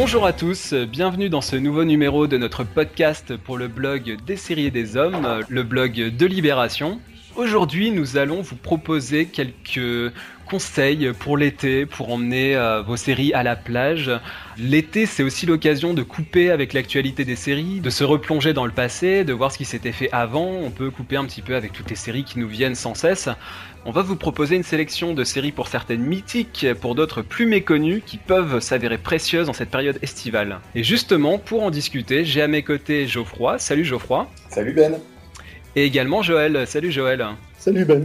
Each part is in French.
Bonjour à tous, bienvenue dans ce nouveau numéro de notre podcast pour le blog des séries des hommes, le blog de Libération. Aujourd'hui, nous allons vous proposer quelques conseils pour l'été, pour emmener euh, vos séries à la plage. L'été, c'est aussi l'occasion de couper avec l'actualité des séries, de se replonger dans le passé, de voir ce qui s'était fait avant. On peut couper un petit peu avec toutes les séries qui nous viennent sans cesse. On va vous proposer une sélection de séries pour certaines mythiques, pour d'autres plus méconnues, qui peuvent s'avérer précieuses dans cette période estivale. Et justement, pour en discuter, j'ai à mes côtés Geoffroy. Salut Geoffroy. Salut Ben. Et également Joël. Salut Joël. Salut Ben.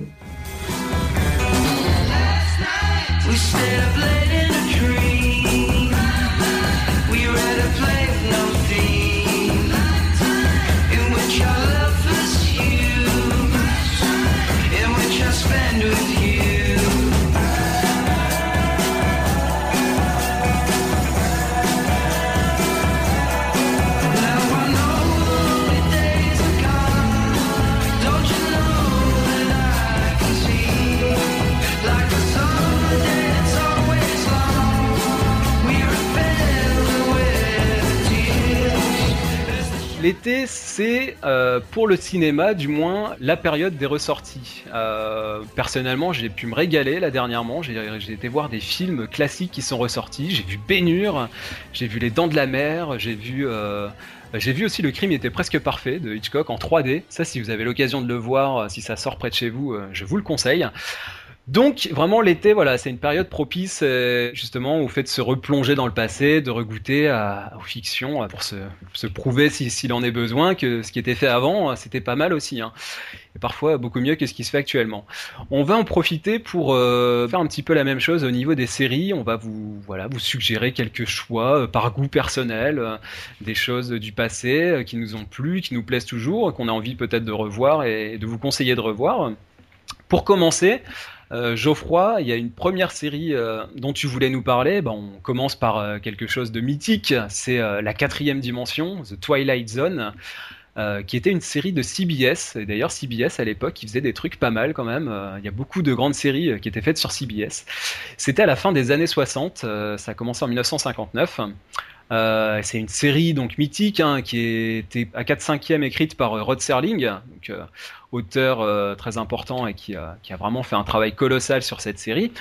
L'été, c'est euh, pour le cinéma, du moins, la période des ressorties. Euh, personnellement, j'ai pu me régaler là dernièrement. J'ai été voir des films classiques qui sont ressortis. J'ai vu Bénure, j'ai vu Les Dents de la Mer, j'ai vu. Euh, j'ai vu aussi Le crime était presque parfait de Hitchcock en 3D. Ça, si vous avez l'occasion de le voir, si ça sort près de chez vous, je vous le conseille. Donc vraiment l'été, voilà, c'est une période propice euh, justement au fait de se replonger dans le passé, de regoûter aux fictions pour se, se prouver s'il en est besoin que ce qui était fait avant, c'était pas mal aussi. Hein. Et parfois beaucoup mieux que ce qui se fait actuellement. On va en profiter pour euh, faire un petit peu la même chose au niveau des séries. On va vous voilà vous suggérer quelques choix euh, par goût personnel, des choses du passé qui nous ont plu, qui nous plaisent toujours, qu'on a envie peut-être de revoir et de vous conseiller de revoir. Pour commencer, euh, Geoffroy, il y a une première série euh, dont tu voulais nous parler. Ben, on commence par euh, quelque chose de mythique. C'est la quatrième dimension, The Twilight Zone. qui était une série de CBS. D'ailleurs, CBS à l'époque, il faisait des trucs pas mal quand même. Il y a beaucoup de grandes séries qui étaient faites sur CBS. C'était à la fin des années 60. ça a commencé en 1959. Euh, c'est une série donc mythique hein, qui était à 4 5 e écrite par Rod Serling, donc, euh, auteur euh, très important et qui qui a, vraiment fait un travail colossal sur cette série.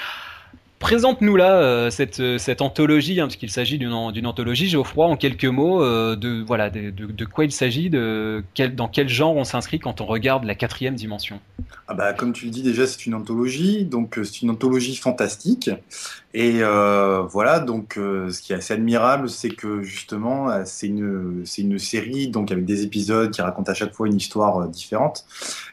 Présente-nous là euh, cette, euh, cette, anthologie, hein, puisqu'il s'agit d'une anthologie, Geoffroy, en quelques mots, euh, de, voilà, de, de, quoi il s'agit, dans quel genre on s'inscrit quand on regarde la quatrième dimension? Ah bah, Comme tu le dis déjà, c'est une anthologie, donc c'est une anthologie fantastique. Et voilà, donc ce qui est assez admirable, c'est que justement, c'est une, une série donc avec des épisodes qui racontent à chaque fois une histoire différente.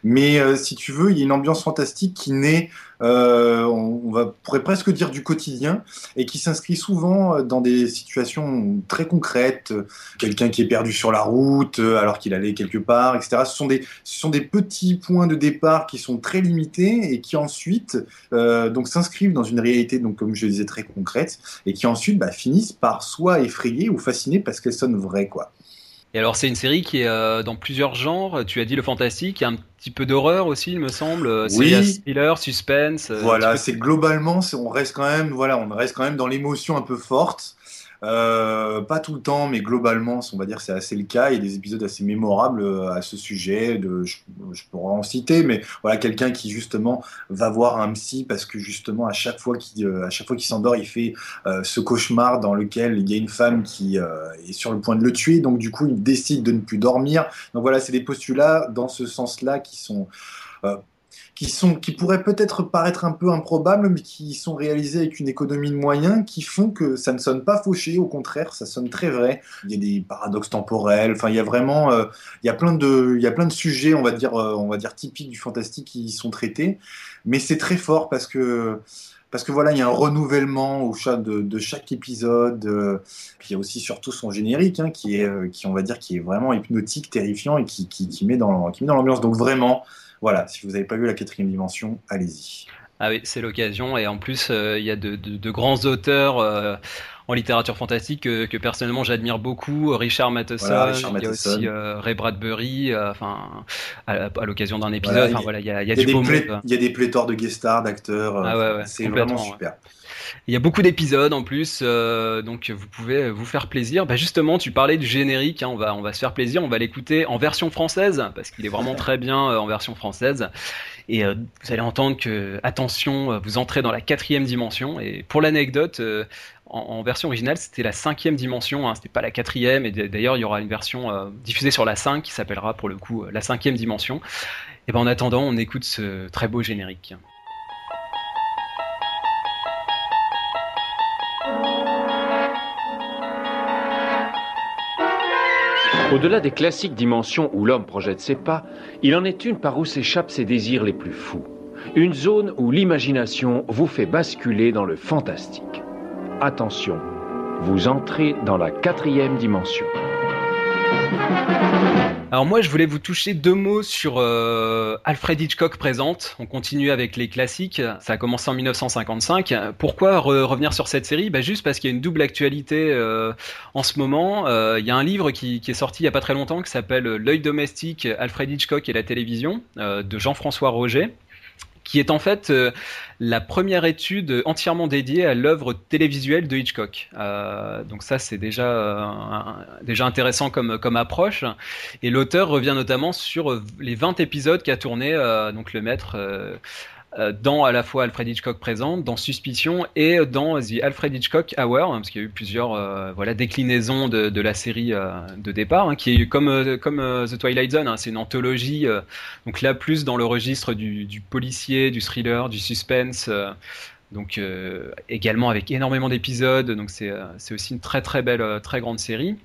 Mais si tu veux, il y a une ambiance fantastique qui naît euh, on, va, pourrait presque dire du quotidien, et qui s'inscrit souvent euh, dans des situations très concrètes. Quelqu'un qui est perdu sur la route euh, alors qu'il allait quelque part, etc. Ce sont, des, ce sont des petits points de départ qui sont très limités et qui ensuite donc s'inscrivent dans une réalité, donc comme je disais, très concrète, et qui ensuite bah, finissent par soit effrayer ou fasciner parce qu'elles sonnent vraies, quoi. Et alors c'est une série qui est euh, dans plusieurs genres. Tu as dit le fantastique, il y a un petit peu d'horreur aussi, il me semble. Oui. Thriller, suspense. Euh, voilà, c'est globalement, on reste quand même, voilà, on reste quand même dans l'émotion un peu forte. Euh, pas tout le temps, mais globalement, on va dire c'est assez le cas. Il y a des épisodes assez mémorables euh, à ce sujet. Je, pourrais en citer, mais voilà, quelqu'un qui justement va voir un psy parce que justement à chaque fois qu'il euh, à chaque fois qu'il s'endort, il fait ce cauchemar dans lequel il y a une femme qui est sur le point de le tuer. Donc du coup, il décide de ne plus dormir. Donc voilà, c'est des postulats dans ce sens-là qui sont qui, sont, qui pourraient peut-être paraître un peu improbables, mais qui sont réalisés avec une économie de moyens qui font que ça ne sonne pas fauché, au contraire, ça sonne très vrai. Il y a des paradoxes temporels, enfin, il y a vraiment, euh, il, y a plein de, il y a plein de sujets, on va dire, euh, on va dire typiques du fantastique qui y sont traités, mais c'est très fort parce que parce que voilà, il y a un renouvellement au chat de, chaque épisode. Euh, puis il y a aussi surtout son générique, hein, qui est, qui on va dire, qui est vraiment hypnotique, terrifiant et qui, qui, qui met dans, qui met dans l'ambiance. Donc vraiment, voilà, si vous n'avez pas vu la quatrième dimension, allez-y. Ah oui, c'est l'occasion. Et en plus, euh, il y a de, grands auteurs euh, en littérature fantastique que, personnellement j'admire beaucoup. Richard Matheson, il y a aussi euh, Ray Bradbury, enfin, à, l'occasion d'un épisode. il y, a, du beau Il y a des pléthores de guest stars, d'acteurs. Ah c'est vraiment super. Il y a beaucoup d'épisodes en plus, donc vous pouvez vous faire plaisir. Bah justement, tu parlais du générique, hein, on va on va se faire plaisir, on va l'écouter en version française parce qu'il est vraiment très bien en version française. Et vous allez entendre que attention, vous entrez dans la quatrième dimension. Et pour l'anecdote, en, version originale, c'était la cinquième dimension, hein, c'était pas la quatrième. Et d'ailleurs, il y aura une version euh, diffusée sur la 5 qui s'appellera pour le coup euh, la cinquième dimension. Et ben en attendant, on écoute ce très beau générique. Au-delà des classiques dimensions où l'homme projette ses pas, il en est une par où s'échappent ses désirs les plus fous. Une zone où l'imagination vous fait basculer dans le fantastique. Attention, vous entrez dans la quatrième dimension. Alors moi, je voulais vous toucher deux mots sur euh, Alfred Hitchcock présente. On continue avec les classiques. Ça a commencé en 1955. Pourquoi revenir sur cette série? Bah Juste parce qu'il y a une double actualité euh, en ce moment. Euh, il y a un livre qui, qui, est sorti il y a pas très longtemps qui s'appelle L'œil domestique, Alfred Hitchcock et la télévision de Jean-François Roger qui est en fait euh, la première étude entièrement dédiée à l'œuvre télévisuelle de Hitchcock. Euh, donc ça, c'est déjà euh, déjà intéressant comme comme approche. Et l'auteur revient notamment sur les 20 épisodes qu'a tourné donc le maître dans à la fois Alfred Hitchcock présente, dans Suspicion et dans The Alfred Hitchcock Hour, hein, parce qu'il y a eu plusieurs euh, voilà déclinaisons de, la série euh, de départ, hein, qui est comme comme The Twilight Zone, hein, c'est une anthologie, donc là plus dans le registre du, du policier, du thriller, du suspense. donc également avec énormément d'épisodes, donc c'est aussi une très très belle, très grande série.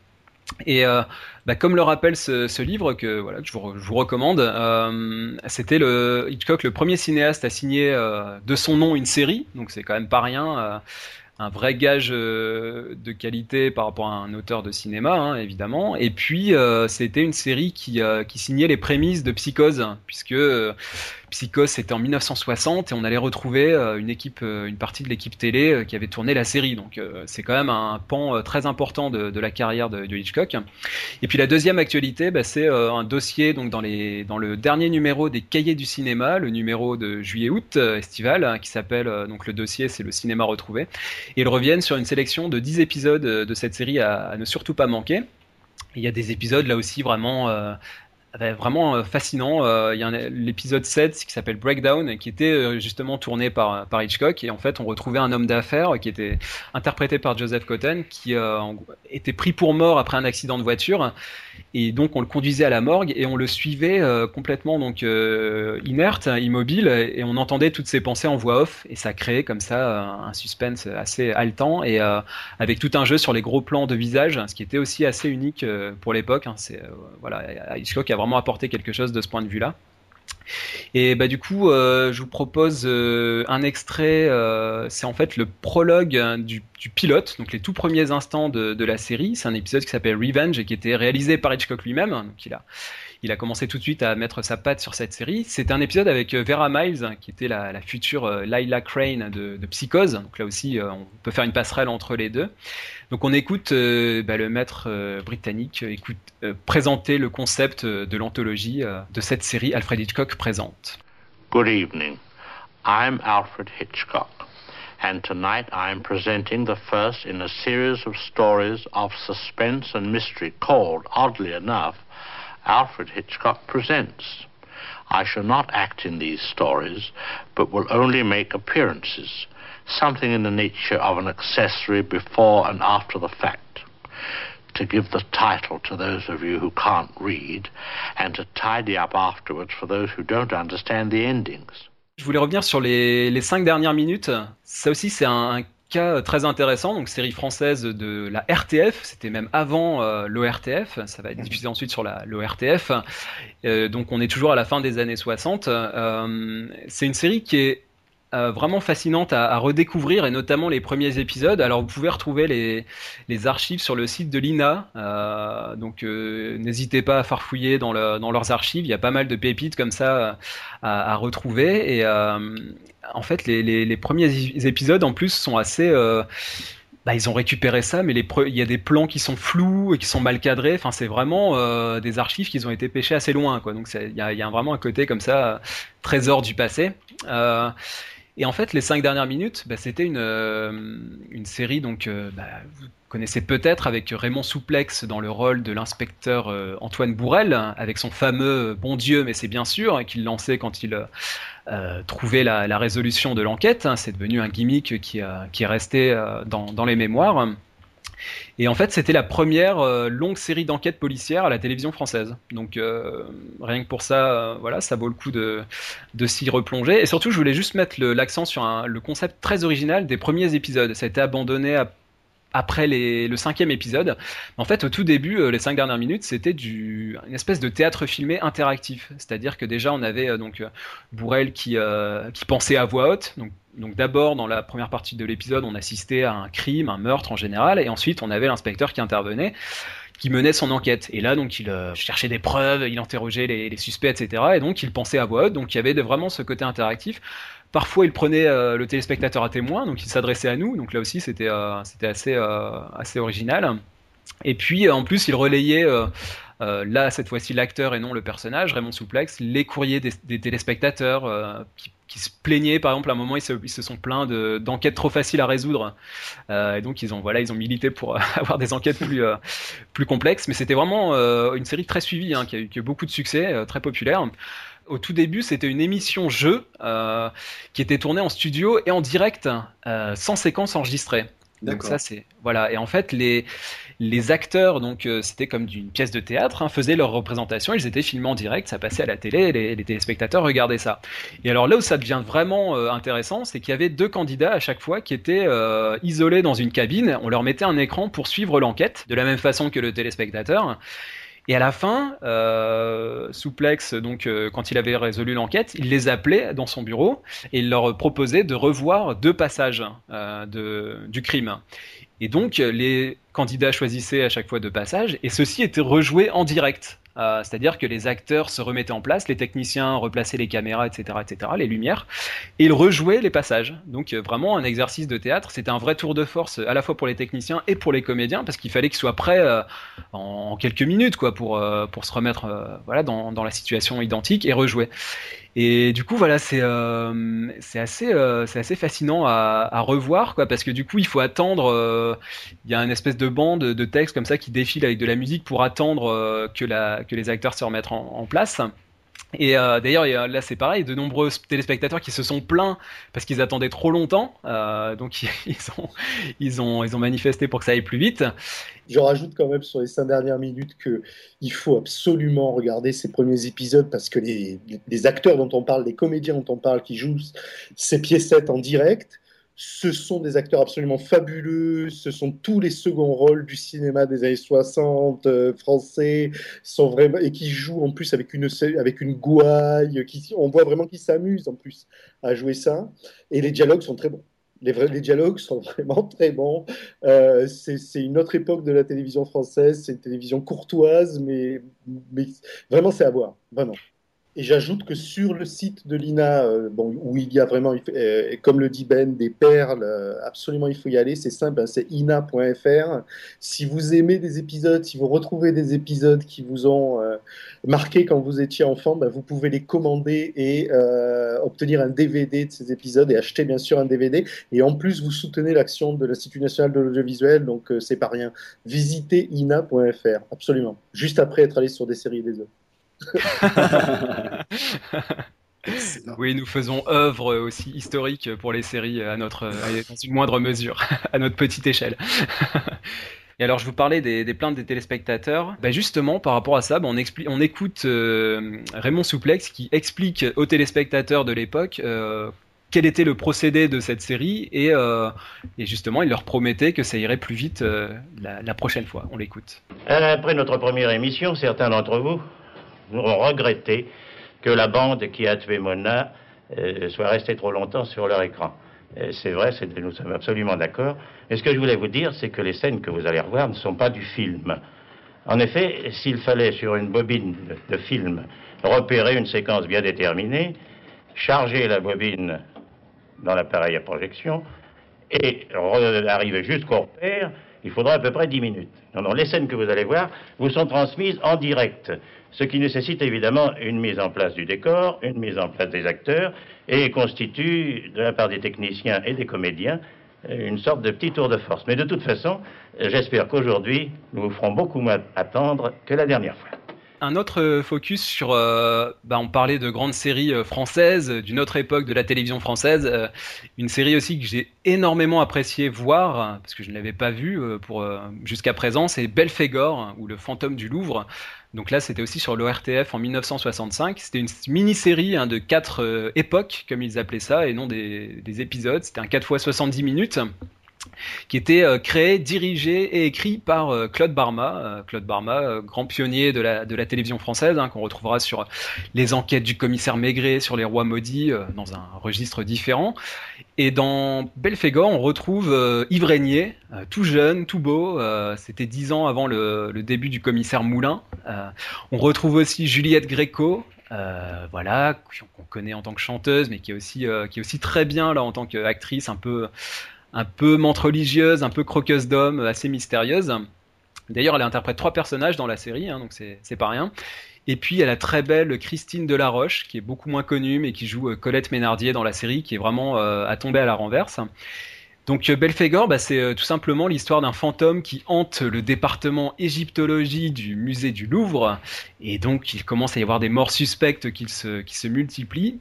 Et euh, bah, comme le rappelle ce, livre que voilà que je vous, recommande, euh, c'était le Hitchcock le premier cinéaste à signer euh, de son nom une série, donc c'est quand même pas rien un vrai gage de qualité par rapport à un auteur de cinéma, hein, évidemment. Et puis, c'était une série qui, qui signait les prémices de Psychose, puisque Psychose, c'était en 1960 et on allait retrouver euh, une équipe, euh, une partie de l'équipe télé euh, qui avait tourné la série. Donc c'est quand même un pan très important de, la carrière de, Hitchcock. Et puis la deuxième actualité, bah, c'est un dossier donc dans le dernier numéro des Cahiers du cinéma, le numéro de juillet-août estival, hein, qui s'appelle donc le dossier, c'est le cinéma retrouvé. Et ils reviennent sur une sélection de 10 épisodes de cette série à, ne surtout pas manquer. Il y a des épisodes là aussi vraiment vraiment euh, fascinant. Euh, il y a l'épisode 7 qui s'appelle Breakdown, qui était euh, justement tourné par, Hitchcock. Et en fait, on retrouvait un homme d'affaires qui était interprété par Joseph Cotton, qui était pris pour mort après un accident de voiture. Et donc, on le conduisait à la morgue et on le suivait complètement donc inerte, immobile, et on entendait toutes ses pensées en voix off. Et ça créait comme ça un suspense assez haletant et avec tout un jeu sur les gros plans de visage, ce qui était aussi assez unique pour l'époque. Hein. C'est voilà, Hitchcock a vraiment apporter quelque chose de ce point de vue-là. Et bah du coup, euh, je vous propose euh, un extrait. Euh, c'est en fait le prologue hein, du, pilote, donc les tout premiers instants de, la série. C'est un épisode qui s'appelle Revenge et qui était réalisé par Hitchcock lui-même. Donc il a, il a commencé tout de suite à mettre sa patte sur cette série. C'était un épisode avec Vera Miles, qui était la, future Lila Crane de, de, Psychose. Donc là aussi, on peut faire une passerelle entre les deux. Donc on écoute bah, le maître britannique écoute, présenter le concept de l'anthologie de cette série Alfred Hitchcock présente. Good evening. I'm Alfred Hitchcock, and tonight I'm presenting the first in a series of stories of suspense and mystery called, oddly enough, Alfred Hitchcock Presents. I shall not act in these stories, but will only make appearances, something in the nature of an accessory before and after the fact to give the title to those of you who can't read and to tidy up afterwards for those who don't understand the endings. Je voulais revenir sur les, les cinq dernières minutes. Ça aussi, c'est un, cas très intéressant. Donc, série française de la RTF. C'était même avant euh, l'ORTF. Ça va être diffusé ensuite sur l'ORTF. Euh, donc, on est toujours à la fin des années 60. Euh, c'est une série qui est euh, vraiment fascinante à, redécouvrir et notamment les premiers épisodes. Alors vous pouvez retrouver les, les archives sur le site de l'INA, euh, donc euh, n'hésitez pas à farfouiller dans, le, dans leurs archives. Il y a pas mal de pépites comme ça à, retrouver et en fait les, les, premiers épisodes en plus sont assez bah, ils ont récupéré ça, mais les il y a des plans qui sont flous et qui sont mal cadrés. Enfin, c'est vraiment des archives qui ont été pêchées assez loin, quoi. Donc, il y a, vraiment un côté comme ça, trésor du passé. Et en fait, les cinq dernières minutes, bah, c'était une, une série, donc bah, vous connaissez peut-être avec Raymond Souplex dans le rôle de l'inspecteur Antoine Bourrel, avec son fameux Bon Dieu, mais c'est bien sûr, hein, qu'il lançait quand il trouvait la, résolution de l'enquête. Hein. c'est devenu un gimmick qui, qui est resté dans, dans les mémoires. Et en fait, c'était la première euh, longue série d'enquêtes policières à la télévision française. Donc euh, rien que pour ça, euh, voilà, ça vaut le coup de, s'y replonger. Et surtout, je voulais juste mettre l'accent sur le concept très original des premiers épisodes. Ça a été abandonné après le cinquième épisode. En fait, au tout début, les cinq dernières minutes, c'était une espèce de théâtre filmé interactif. C'est-à-dire que déjà, on avait donc Bourrel qui, pensait à voix haute. Donc d'abord, dans la première partie de l'épisode, on assistait à un crime, un meurtre en général, et ensuite, on avait l'inspecteur qui intervenait qui menait son enquête. Et là, donc, il cherchait des preuves, il interrogeait les, suspects, etc. Et donc, il pensait à voix haute. Donc, il y avait vraiment ce côté interactif. Parfois, il prenait euh, le téléspectateur à témoin, donc il s'adressait à nous. Donc là aussi, c'était euh, euh, assez original. Et puis, en plus, il relayait là cette fois-ci l'acteur et non le personnage, Raymond Souplex, les courriers des, téléspectateurs qui, se plaignaient, par exemple, à un moment, ils se, sont plaints d'enquêtes trop faciles à résoudre. et donc, ils ont, voilà, ils ont milité pour avoir des enquêtes plus, plus complexes. Mais c'était vraiment une série très suivie, hein, qui, a eu, qui, a eu, beaucoup de succès, très populaire. Au tout début, c'était une émission jeu euh, qui était tournée en studio et en direct, euh, sans séquence enregistrée. Donc ça c'est voilà et en fait les les acteurs donc euh, c'était comme d'une pièce de théâtre hein, faisaient leur représentation ils étaient filmés en direct ça passait à la télé les, les téléspectateurs regardaient ça. Et alors là où ça devient vraiment intéressant c'est qu'il y avait deux candidats à chaque fois qui étaient isolés dans une cabine. On leur mettait un écran pour suivre l'enquête de la même façon que le téléspectateur. Et à la fin, euh, Souplex, donc euh, quand il avait résolu l'enquête, il les appelait dans son bureau et il leur proposait de revoir deux passages euh, du crime. Et donc les candidats choisissaient à chaque fois deux passages et ceux-ci étaient rejoués en direct. Euh, c'est-à-dire que les acteurs se remettaient en place, les techniciens replaçaient les caméras, etc., etc., les lumières, et ils rejouaient les passages. Donc euh, vraiment un exercice de théâtre. C'était un vrai tour de force à la fois pour les techniciens et pour les comédiens, parce qu'il fallait qu'ils soient prêts euh, en, quelques minutes, quoi, pour pour se remettre, voilà, dans, dans la situation identique et rejouer. Et du coup, voilà, c'est c'est assez c'est assez fascinant à, à, revoir, quoi, parce que du coup, il faut attendre. Il y a une espèce de bande de texte comme ça qui défile avec de la musique pour attendre que la que les acteurs se remettent en, en place. Et euh, d'ailleurs, là c'est pareil, de nombreux téléspectateurs qui se sont plaints parce qu'ils attendaient trop longtemps, euh, donc ils ont, ils, ont, ils ont manifesté pour que ça aille plus vite. Je rajoute quand même sur les cinq dernières minutes qu'il faut absolument regarder ces premiers épisodes parce que les, les, acteurs dont on parle, les comédiens dont on parle qui jouent ces piécettes en direct, ce sont des acteurs absolument fabuleux, ce sont tous les seconds rôles du cinéma des années 60 euh, français, et qui jouent en plus avec une, avec une gouaille, on voit vraiment qu'ils s'amusent en plus à jouer ça, et les dialogues sont très bons. Les dialogues sont vraiment très bons. Euh, c'est une autre époque de la télévision française, c'est une télévision courtoise, mais, mais vraiment c'est à voir, vraiment. Et j'ajoute que sur le site de l'INA, euh, bon, où il y a vraiment, euh, comme le dit Ben, des perles, euh, absolument il faut y aller, c'est simple, hein, c'est ina.fr. Si vous aimez des épisodes, si vous retrouvez des épisodes qui vous ont marqué quand vous étiez enfant, ben, vous pouvez les commander et obtenir un DVD de ces épisodes et acheter bien sûr un DVD. Et en plus, vous soutenez l'action de l'Institut national de l'audiovisuel, donc c'est pas rien. Visitez ina.fr, absolument. Juste après être allé sur des séries des œuvres. Oui, nous faisons œuvre aussi historique pour les séries à notre, dans une moindre mesure, à notre petite échelle. Et alors, je vous parlais des, plaintes des téléspectateurs. Bah, justement, par rapport à ça, bah, on, on, écoute euh, Raymond Souplex qui explique aux téléspectateurs de l'époque euh, quel était le procédé de cette série et, euh, et, justement, il leur promettait que ça irait plus vite la, la, prochaine fois. On l'écoute. Après notre première émission, certains d'entre vous avons regretté que la bande qui a tué Mona euh, soit restée trop longtemps sur leur écran. C'est vrai, nous sommes absolument d'accord. Et ce que je voulais vous dire, c'est que les scènes que vous allez revoir ne sont pas du film. En effet, s'il fallait sur une bobine de, film repérer une séquence bien déterminée, charger la bobine dans l'appareil à projection et arriver jusqu'au repère, il faudra à peu près 10 minutes. Non, non, les scènes que vous allez voir vous sont transmises en direct, ce qui nécessite évidemment une mise en place du décor, une mise en place des acteurs, et constitue, de la part des techniciens et des comédiens, une sorte de petit tour de force. Mais de toute façon, j'espère qu'aujourd'hui, nous vous ferons beaucoup moins attendre que la dernière fois un autre focus sur, euh, bah, on parlait de grandes séries euh, françaises, d'une autre époque de la télévision française, euh, une série aussi que j'ai énormément apprécié voir, parce que je ne l'avais pas vue pour jusqu'à présent, c'est Belphégor, ou Le fantôme du Louvre. Donc là, c'était aussi sur l'ORTF en 1965. C'était une mini-série hein, de quatre époques, comme ils appelaient ça, et non des, des épisodes. C'était un 4 fois 70 minutes qui était euh, créé, dirigé et écrit par euh, Claude Barma. Euh, Claude Barma, grand pionnier de la, télévision française, hein, qu'on retrouvera sur les enquêtes du commissaire Maigret, sur les rois maudits, dans un registre différent. Et dans Belphégor, on retrouve Yves Régnier, tout jeune, tout beau. C'était dix ans avant le, début du commissaire Moulin. on retrouve aussi Juliette Gréco, voilà, qu'on connaît en tant que chanteuse, mais qui est aussi, qui est aussi très bien là en tant qu'actrice, un peu, un peu mente religieuse, un peu croqueuse d'homme, assez mystérieuse. D'ailleurs, elle interprète trois personnages dans la série, hein, donc c'est pas rien. Et puis, elle a très belle Christine Delaroche, qui est beaucoup moins connue, mais qui joue euh, Colette Ménardier dans la série, qui est vraiment euh, à tomber à la renverse. Donc euh, Belphégor, bah, c'est tout simplement l'histoire d'un fantôme qui hante le département égyptologie du musée du Louvre. Et donc il commence à y avoir des morts suspectes qui se, qui se multiplient.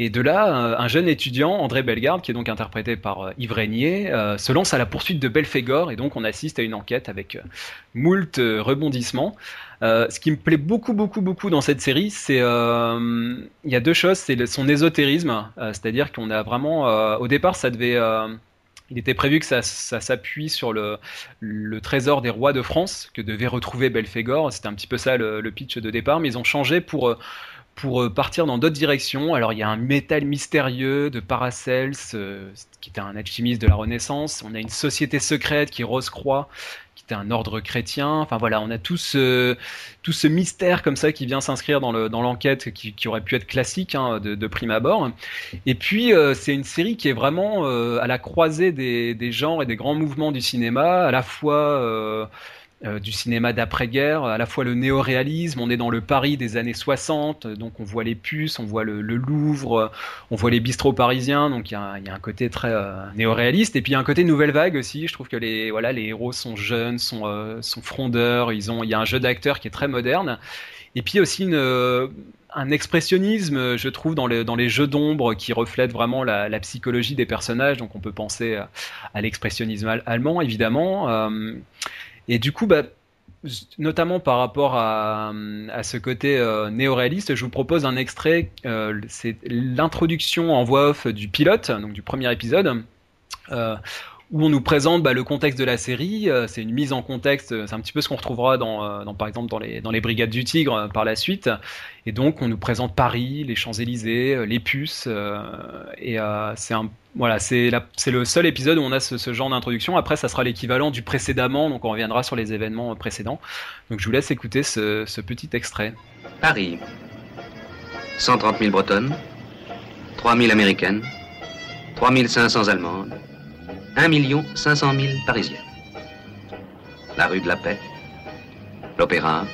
Et de là, un jeune étudiant, André Bellegarde, qui est donc interprété par euh, Yves Régnier, euh, se lance à la poursuite de Belphégor, et donc on assiste à une enquête avec euh, moult rebondissements. ce qui me plaît beaucoup, beaucoup, beaucoup dans cette série, c'est il y a deux choses, c'est son ésotérisme, c'est-à-dire qu'on a vraiment, au départ, ça devait il était prévu que ça, s'appuie sur le, trésor des rois de France que devait retrouver Belphégor. C'était un petit peu ça le, pitch de départ, mais ils ont changé pour pour euh, partir dans d'autres directions. Alors il y a un métal mystérieux de Paracels, euh, qui était un alchimiste de la Renaissance. On a une société secrète qui est Rose-Croix, qui était un ordre chrétien. Enfin voilà, on a tout ce, tout ce mystère comme ça qui vient s'inscrire dans l'enquête, dans qui, qui, aurait pu être classique hein, de, de, prime abord. Et puis euh, c'est une série qui est vraiment à la croisée des, des, genres et des grands mouvements du cinéma, à la fois euh, du cinéma d'après-guerre, à la fois le néo-réalisme, on est dans le Paris des années 60, donc on voit les puces, on voit le, Louvre, on voit les bistrots parisiens, donc il y, a un côté très euh, néo-réaliste, et puis il y a un côté nouvelle vague aussi, je trouve que les, voilà, les héros sont jeunes, sont, euh, sont frondeurs, il y a un jeu d'acteurs qui est très moderne, et puis aussi un expressionnisme, je trouve, dans, dans les jeux d'ombre qui reflètent vraiment la, psychologie des personnages. Donc, on peut penser à l'expressionnisme allemand, évidemment. Et du coup, bah, notamment par rapport à, ce côté euh, néo-réaliste, je vous propose un extrait. Euh, c'est l'introduction en voix off du pilote, donc du premier épisode. Euh, où on nous présente bah, le contexte de la série. c'est une mise en contexte, c'est un petit peu ce qu'on retrouvera dans, par exemple dans les, Brigades du Tigre par la suite. Et donc on nous présente Paris, les Champs-Élysées, les puces. et c'est un voilà, c'est le seul épisode où on a ce, genre d'introduction. Après, ça sera l'équivalent du précédemment, donc on reviendra sur les événements précédents. Donc je vous laisse écouter ce, petit extrait. Paris. 130 000 bretonnes, 3 000 américaines, 3 500 allemandes, 1 500 000 parisiennes. La rue de la Paix, l'Opéra,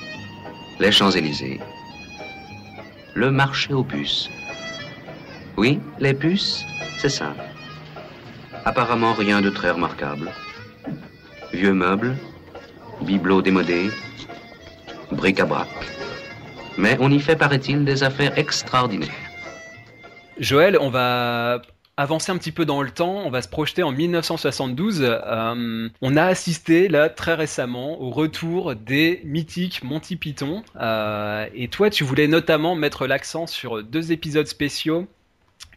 les Champs-Élysées, le marché aux puces. Oui, les puces, c'est simple. Apparemment rien de très remarquable. Vieux meubles, bibelots démodés, bric-à-brac. Mais on y fait, paraît-il, des affaires extraordinaires. Joël, on va avancer un petit peu dans le temps, on va se projeter en 1972. Euh, on a assisté là très récemment au retour des mythiques Monty Python. Euh, et toi, tu voulais notamment mettre l'accent sur deux épisodes spéciaux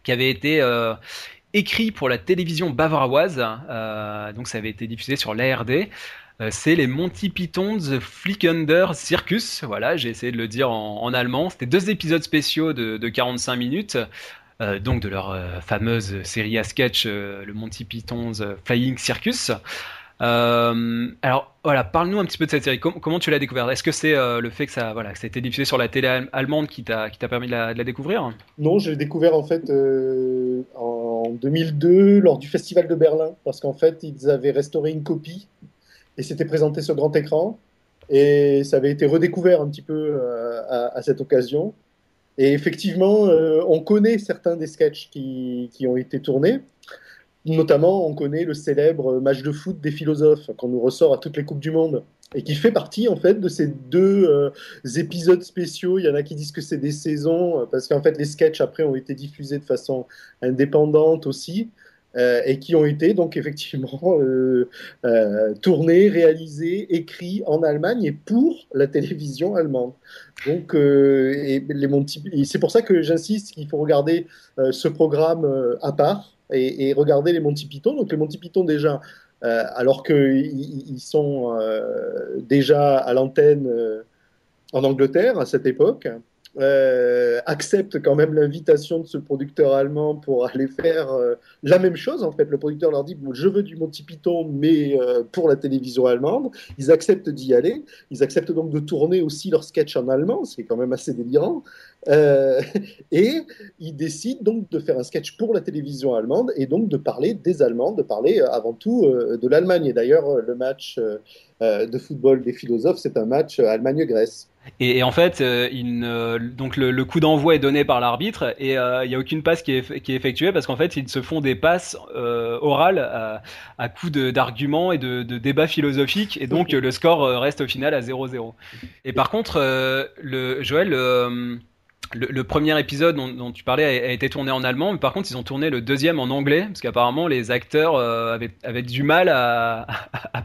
qui avait été euh, écrit pour la télévision bavaroise. Donc ça avait été diffusé sur l'ARD. C'est les Monty Python's Flickender Circus. Voilà, j'ai essayé de le dire en, allemand. C'était deux épisodes spéciaux de, 45 minutes. Donc de leur fameuse série à sketch, le Monty Python's Flying Circus. Euh, alors voilà, parle-nous un petit peu de cette série. comment tu l'as découverte? Est-ce que c'est euh, le fait que ça, voilà, ça a été diffusé sur la télé allemande qui t'a qui t'a permis de la, découvrir? Non, je l'ai découvert en fait euh, en 2002 lors du Festival de Berlin parce qu'en fait ils avaient restauré une copie et c'était présenté sur grand écran. Et ça avait été redécouvert un petit peu à, cette occasion. Et effectivement, on connaît certains des sketchs qui, qui ont été tournés. Notamment, on connaît le célèbre match de foot des philosophes qu'on nous ressort à toutes les Coupes du Monde et qui fait partie en fait de ces deux euh, épisodes spéciaux. Il y en a qui disent que c'est des saisons parce qu'en fait les sketchs après ont été diffusés de façon indépendante aussi. Euh, et qui ont été donc effectivement euh, tournés, réalisés, écrits en Allemagne et pour la télévision allemande. Donc, et c'est pour ça que j'insiste qu'il faut regarder ce programme à part et, regarder les Monty Python. Donc les Monty Python déjà, euh, alors qu'ils sont euh, déjà à l'antenne euh, en Angleterre à cette époque. Euh, acceptent quand même l'invitation de ce producteur allemand pour aller faire euh, la même chose. En fait, le producteur leur dit Je veux du Monty Python, mais euh, pour la télévision allemande. Ils acceptent d'y aller. Ils acceptent donc de tourner aussi leurs sketchs en allemand, c'est quand même assez délirant. et ils décident donc de faire un sketch pour la télévision allemande et donc de parler des Allemands, de parler avant tout de l'Allemagne. Et d'ailleurs, le match de football des philosophes, c'est un match Allemagne-Grèce. Et, en fait, euh, il donc le, coup d'envoi est donné par l'arbitre et euh, il n'y a aucune passe qui est, qui est effectuée parce qu'en fait, ils se font des passes euh, orales à, à coup d'arguments et de, de, débats philosophiques et donc le score reste au final à 0-0. Et par contre, le Joël le, premier épisode dont, tu parlais a, été tourné en allemand, mais par contre ils ont tourné le deuxième en anglais, parce qu'apparemment les acteurs euh, avaient, du mal à,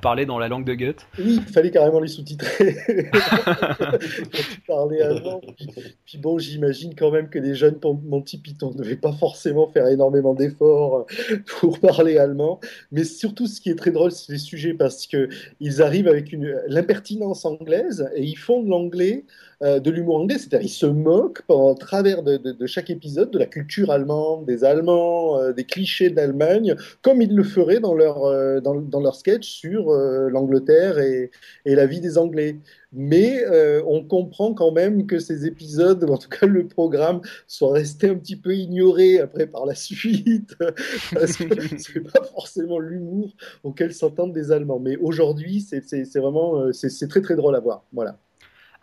parler dans la langue de Goethe. Oui, il fallait carrément les sous-titrer. parler allemand. Puis, bon, j'imagine quand même que les jeunes Monty Python ne devaient pas forcément faire énormément d'efforts pour parler allemand. Mais surtout, ce qui est très drôle, c'est les sujets, parce qu'ils arrivent avec l'impertinence anglaise et ils font de l'anglais euh, de l'humour anglais, c'est-à-dire ils se moquent en travers de, chaque épisode de la culture allemande, des Allemands, euh, des clichés d'Allemagne, comme ils le feraient dans leur, euh, dans, leur sketch sur l'Angleterre et, la vie des Anglais. Mais on comprend quand même que ces épisodes, en tout cas le programme, soit restés un petit peu ignorés après par la suite, parce que c'est pas forcément l'humour auquel s'entendent des Allemands. Mais aujourd'hui, c'est vraiment, c'est très très drôle à voir. Voilà.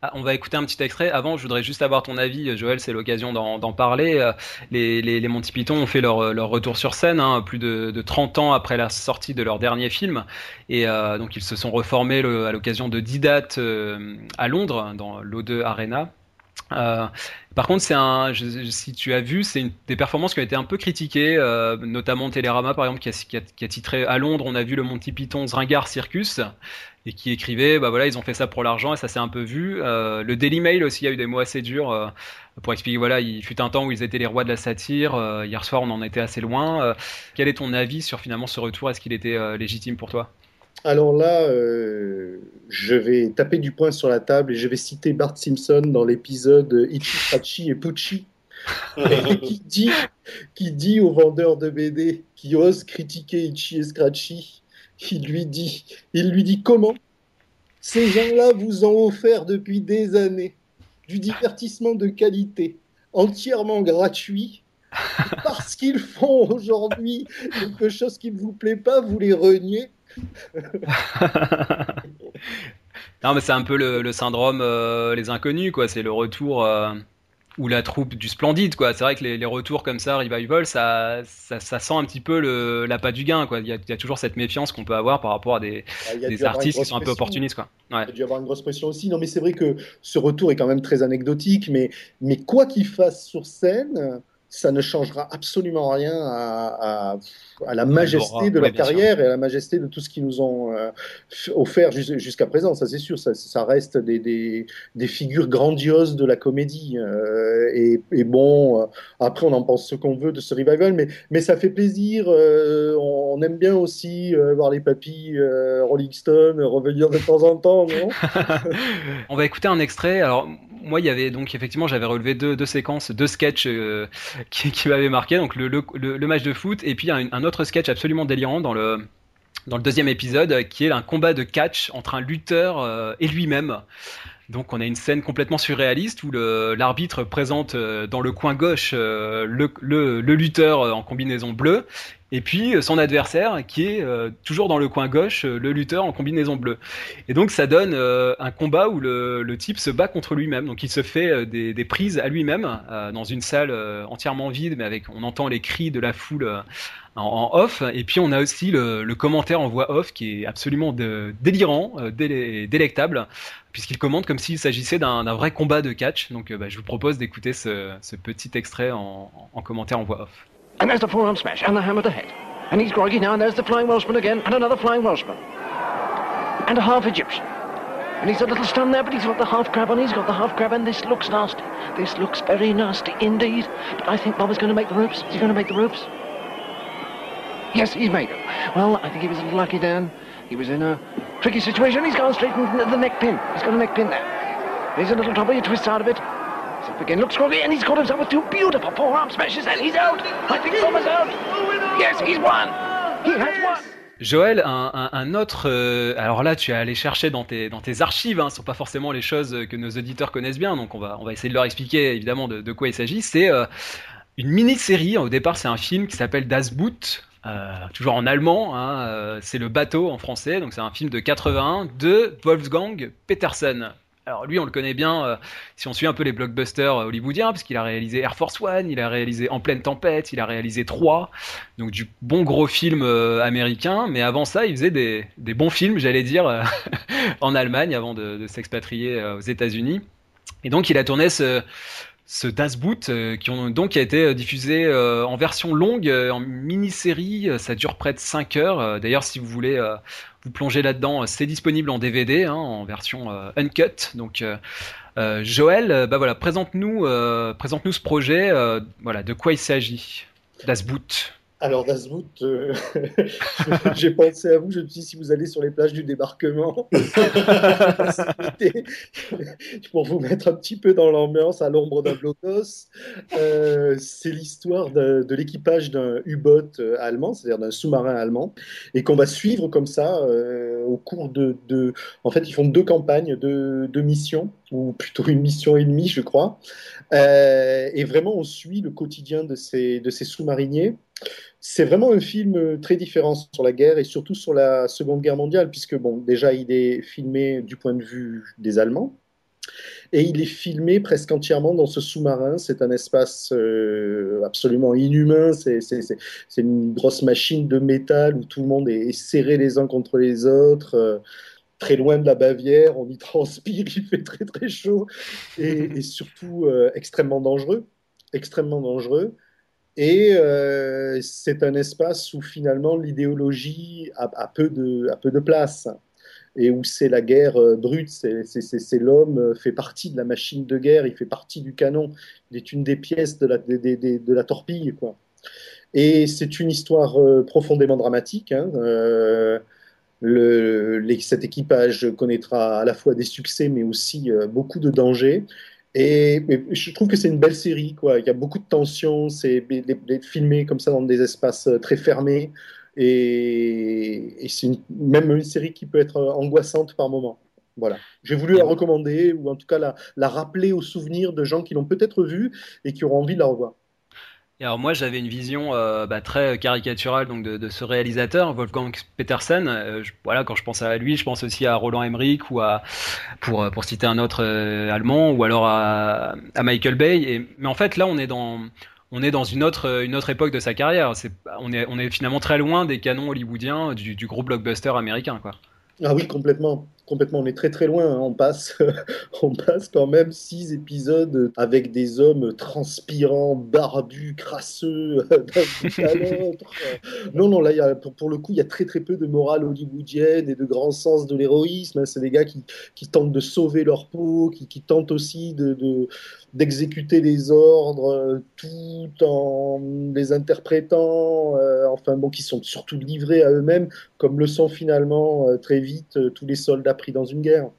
Ah, on va écouter un petit extrait. Avant, je voudrais juste avoir ton avis, Joël, c'est l'occasion d'en parler. Euh, les, les, Monty Python ont fait leur, leur retour sur scène, hein, plus de, de, 30 ans après la sortie de leur dernier film. Et euh, donc, ils se sont reformés à l'occasion de 10 dates euh, à Londres, dans l'O2 Arena. Euh, par contre, c'est un, si tu as vu, c'est des performances qui ont été un peu critiquées, euh, notamment Télérama par exemple, qui a, qui, a, titré à Londres, on a vu le Monty Python Ringard Circus, et qui écrivait, bah voilà, ils ont fait ça pour l'argent et ça s'est un peu vu. Euh, le Daily Mail aussi a eu des mots assez durs euh, pour expliquer, voilà, il fut un temps où ils étaient les rois de la satire. Euh, hier soir, on en était assez loin. quel est ton avis sur finalement ce retour? Est-ce qu'il était légitime pour toi? Alors là, je vais taper du poing sur la table et je vais citer Bart Simpson dans l'épisode Ichi, et Pucci, qui, dit, aux vendeurs de BD qui osent critiquer Ichi et Scratchy il lui dit, il lui dit comment? Ces gens-là vous ont offert depuis des années du divertissement de qualité, entièrement gratuit. Parce qu'ils font aujourd'hui quelque chose qui ne vous plaît pas, vous les reniez. non, mais c'est un peu le, syndrome euh, les inconnus, quoi. C'est le retour. Euh, ou la troupe du Splendide quoi c'est vrai que les, retours comme ça revival ça, ça, ça sent un petit peu le l'appât du gain quoi il y, a, toujours cette méfiance qu'on peut avoir par rapport à des, ah, des artistes qui sont un peu opportunistes quoi ouais. il y a dû avoir une grosse pression aussi non mais c'est vrai que ce retour est quand même très anecdotique mais mais quoi qu'il fasse sur scène ça ne changera absolument rien à, à, la majesté de la carrière et à la majesté de tout ce qu'ils nous ont euh, offert jusqu'à présent, ça c'est sûr, ça, ça reste des, des, des, figures grandioses de la comédie. Euh, et, et, bon, euh, après on en pense ce qu'on veut de ce revival, mais, mais ça fait plaisir, on, aime bien aussi voir les papis Rolling Stone revenir de temps en temps, non? On va écouter un extrait, alors moi, il y avait donc effectivement, j'avais relevé deux, séquences, deux sketchs euh, qui, m'avaient marqué. Donc le, match de foot et puis un, autre sketch absolument délirant dans le deuxième épisode, qui est un combat de catch entre un lutteur euh, et lui-même. Donc on a une scène complètement surréaliste où l'arbitre présente euh, dans le coin gauche le, lutteur en combinaison bleue et puis son adversaire qui est toujours dans le coin gauche, le lutteur en combinaison bleue. Et donc ça donne un combat où le, type se bat contre lui-même. Donc il se fait des, des prises à lui-même dans une salle entièrement vide, mais avec on entend les cris de la foule en, off. Et puis on a aussi le, commentaire en voix off qui est absolument délirant, euh, délectable, puisqu'il commente comme s'il s'agissait d'un vrai combat de catch. Donc euh, bah, je vous propose d'écouter ce, petit extrait en, commentaire en voix off. And there's the forearm smash and the hammer to the head. And he's groggy now, and there's the flying Welshman again, and another flying Welshman. And a half Egyptian. And he's a little stunned there, but he's got the half crab on, he's got the half crab, and this looks nasty. This looks very nasty indeed. But I think Bob is going to make the ropes. He's going to make the ropes. Yes, he's made them. Well, I think he was a little lucky, Dan. He was in a tricky situation. He's gone straight into the neck pin. He's got a neck pin there. He's a little trouble. He twists out of it. Again. Looks scrawny, and he's got himself with two beautiful forearm smashes, and he's out. I think Thomas out. Yes, he's won. He has won. Joël, un, un, un autre. Euh, alors là, tu es allé chercher dans tes, dans tes archives, hein, ce ne sont pas forcément les choses que nos auditeurs connaissent bien, donc on va, on va essayer de leur expliquer évidemment de, de quoi il s'agit. C'est euh, une mini-série, au départ c'est un film qui s'appelle Das Boot, euh, toujours en allemand, hein, euh, c'est le bateau en français, donc c'est un film de 81 de Wolfgang Petersen. Alors lui, on le connaît bien euh, si on suit un peu les blockbusters hollywoodiens, parce qu'il a réalisé Air Force One, il a réalisé En pleine tempête, il a réalisé 3, donc du bon gros film américain. Mais avant ça, il faisait des, bons films, j'allais dire, en Allemagne avant de, de s'expatrier aux États-Unis. Et donc il a tourné ce, ce Das Boot euh, qui ont donc a été euh, diffusé euh, en version longue, en mini-série. Ça dure près de 5 heures. D'ailleurs, si vous voulez vous plonger là-dedans, c'est disponible en DVD, hein, en version uncut. Donc, Joël, bah voilà, présente-nous, présente-nous ce projet. voilà, de quoi il s'agit Das Boot. Alors, Dasboot, euh, j'ai pensé à vous. Je me suis dit, si vous allez sur les plages du débarquement, pour vous mettre un petit peu dans l'ambiance à l'ombre d'un blocos, euh, c'est l'histoire de, l'équipage d'un U-boat euh, allemand, c'est-à-dire d'un sous-marin allemand, et qu'on va suivre comme ça au cours de, En fait, ils font deux campagnes, deux, missions, ou plutôt une mission et demie, je crois. et vraiment, on suit le quotidien de de ces sous-mariniers. C'est vraiment un film euh, très différent sur la guerre et surtout sur la Seconde Guerre mondiale, puisque bon, déjà il est filmé du point de vue des Allemands. Et il est filmé presque entièrement dans ce sous-marin. C'est un espace euh, absolument inhumain. C'est une grosse machine de métal où tout le monde est, serré les uns contre les autres. Euh, très loin de la Bavière, on y transpire, il fait très très chaud et, surtout extrêmement dangereux. Extrêmement dangereux. Et euh, c'est un espace où finalement l'idéologie a, peu de, place et où c'est la guerre euh, brute, c'est l'homme euh, fait partie de la machine de guerre, il fait partie du canon, il est une des pièces de la, torpille. Quoi. Et c'est une histoire profondément dramatique. Hein. cet équipage connaîtra à la fois des succès mais aussi beaucoup de dangers. Et, je trouve que c'est une belle série, quoi. Il y a beaucoup de tension, c'est filmé comme ça dans des espaces euh, très fermés, et, c'est même une série qui peut être euh, angoissante par moment. Voilà. J'ai voulu la recommander, ou en tout cas la, la rappeler au souvenir de gens qui l'ont peut-être vue et qui auront envie de la revoir alors moi j'avais une vision euh, bah, très caricaturale donc de, ce réalisateur Wolfgang Petersen. Euh, voilà quand je pense à lui, je pense aussi à Roland Emmerich ou à pour pour citer un autre euh, allemand ou alors à, Michael Bay. Et, mais en fait là on est dans on est dans une autre une autre époque de sa carrière. On est on est finalement très loin des canons hollywoodiens du, du gros blockbuster américain quoi. Ah oui complètement complètement, on est très très loin. Hein. On, passe, on passe quand même six épisodes avec des hommes transpirants, barbus, crasseux, l'autre. Non, non, là, a, pour, le coup, il y a très très peu de morale hollywoodienne et de grand sens de l'héroïsme. Hein. C'est des gars qui, qui, tentent de sauver leur peau, qui, qui tentent aussi de, d'exécuter les ordres euh, tout en les interprétant, euh, enfin bon, qui sont surtout livrés à eux-mêmes, comme le sont finalement euh, très vite tous les soldats pris dans une guerre.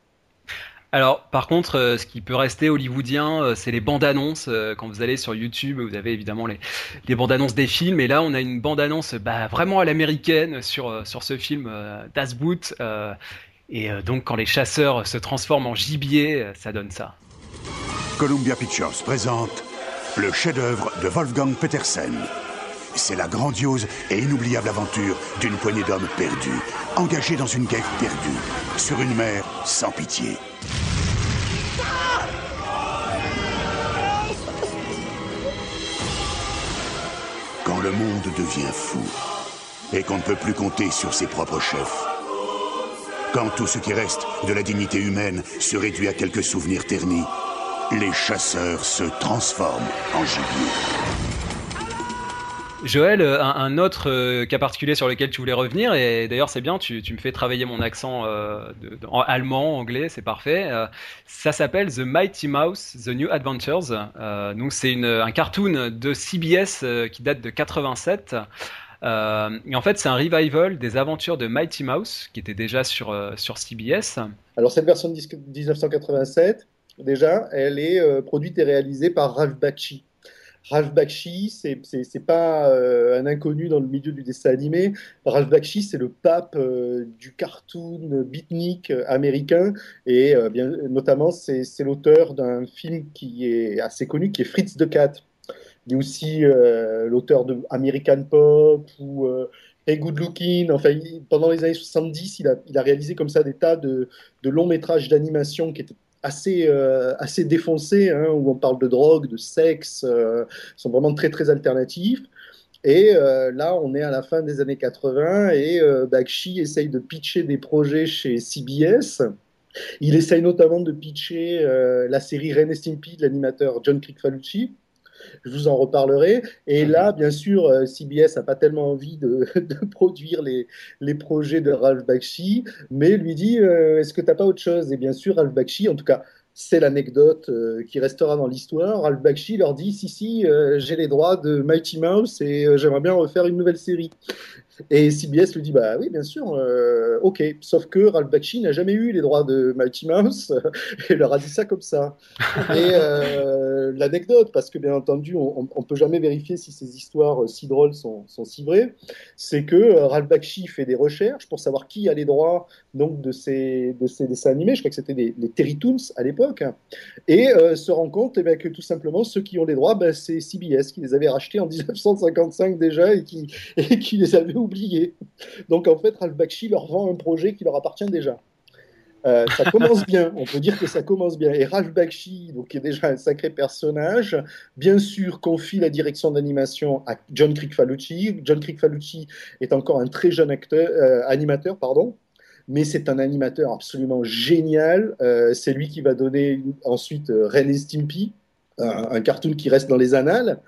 Alors, par contre, ce qui peut rester hollywoodien, c'est les bandes annonces. quand vous allez sur YouTube, vous avez évidemment les, les bandes annonces des films. Et là, on a une bande annonce bah, vraiment à l'américaine sur, sur ce film Das Boot. et donc, quand les chasseurs se transforment en gibier, ça donne ça. Columbia Pictures présente le chef-d'œuvre de Wolfgang Petersen. C'est la grandiose et inoubliable aventure d'une poignée d'hommes perdus, engagés dans une guerre perdue, sur une mer sans pitié. Quand le monde devient fou et qu'on ne peut plus compter sur ses propres chefs, quand tout ce qui reste de la dignité humaine se réduit à quelques souvenirs ternis, les chasseurs se transforment en gibier. Joël, euh, un, autre euh, cas particulier sur lequel tu voulais revenir, et d'ailleurs c'est bien, tu, me fais travailler mon accent euh, en allemand, anglais, c'est parfait. ça s'appelle The Mighty Mouse, The New Adventures. donc c'est un cartoon de CBS qui date de 87. et en fait, c'est un revival des aventures de Mighty Mouse, qui était déjà sur, CBS. Alors, cette version de 1987, déjà, elle est produite et réalisée par Ralph Bakshi. Ralph Bakshi, c'est pas euh, un inconnu dans le milieu du dessin animé. Ralph Bakshi, c'est le pape euh, du cartoon beatnik américain et euh, bien, notamment c'est l'auteur d'un film qui est assez connu, qui est Fritz the Cat. Il est aussi l'auteur de American Pop ou Hey Good Looking. Enfin, pendant les années 70, il a, il a, réalisé comme ça des tas de longs métrages d'animation qui étaient assez, euh, assez défoncés, hein, où on parle de drogue, de sexe, euh, sont vraiment très très alternatifs. Et euh, là, on est à la fin des années 80 et Bakshi essaye de pitcher des projets chez CBS. Il essaye notamment de pitcher la série Ren Stimpy de l'animateur John Crick-Falucci je vous en reparlerai. Et là, bien sûr, euh, CBS n'a pas tellement envie de, produire les, les, projets de Ralph Bakshi, mais lui dit euh, Est-ce que tu n'as pas autre chose? Et bien sûr, Ralph Bakshi, en tout cas, c'est l'anecdote euh, qui restera dans l'histoire. Ralph Bakshi leur dit Si, si, j'ai les droits de Mighty Mouse et j'aimerais bien refaire une nouvelle série. Et CBS lui dit bah oui, bien sûr, euh, ok. Sauf que Ralph Bakshi n'a jamais eu les droits de Mighty Mouse et leur a dit ça comme ça. Et euh, l'anecdote, parce que bien entendu, on, ne peut jamais vérifier si ces histoires si drôles sont, si vraies, c'est que Ralph Bakshi fait des recherches pour savoir qui a les droits donc de ces, de ces dessins animés. Je crois que c'était les, Terry Toons à l'époque, et euh, se rend compte eh bien, que tout simplement ceux qui ont les droits, ben, c'est CBS qui les avait rachetés en 1955 déjà et qui, et qui les avait oubliés donc en fait, Ralph Bakshi leur vend un projet qui leur appartient déjà. Euh, ça commence bien, on peut dire que ça commence bien. Et Ralph Bakshi, qui est déjà un sacré personnage, bien sûr confie la direction d'animation à John Crick-Falucci. John Crick-Falucci est encore un très jeune euh, animateur, pardon, mais c'est un animateur absolument génial. Euh, c'est lui qui va donner ensuite Ren et Stimpy, un cartoon qui reste dans les annales.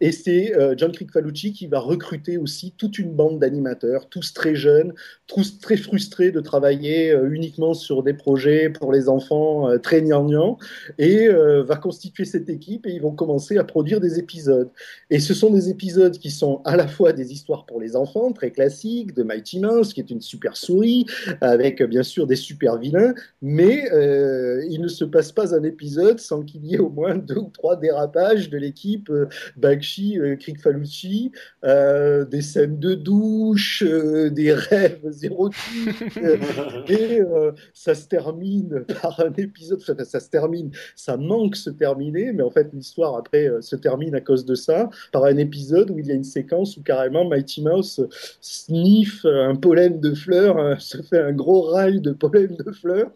Et c'est euh, John Crick-Falucci qui va recruter aussi toute une bande d'animateurs, tous très jeunes, tous très frustrés de travailler euh, uniquement sur des projets pour les enfants euh, très gnangnans, et va constituer cette équipe et ils vont commencer à produire des épisodes. Et ce sont des épisodes qui sont à la fois des histoires pour les enfants, très classiques, de Mighty Mouse, qui est une super souris, avec bien sûr des super vilains, mais il ne se passe pas un épisode sans qu'il y ait au moins deux ou trois dérapages de l'équipe. Bakshi, euh, Falucci, euh, des scènes de douche, euh, des rêves érotiques, et ça se termine par un épisode, ça, ça, se termine, ça manque se terminer, mais en fait l'histoire après se termine à cause de ça, par un épisode où il y a une séquence où carrément Mighty Mouse sniffe un pollen de fleurs, se fait un gros rail de pollen de fleurs.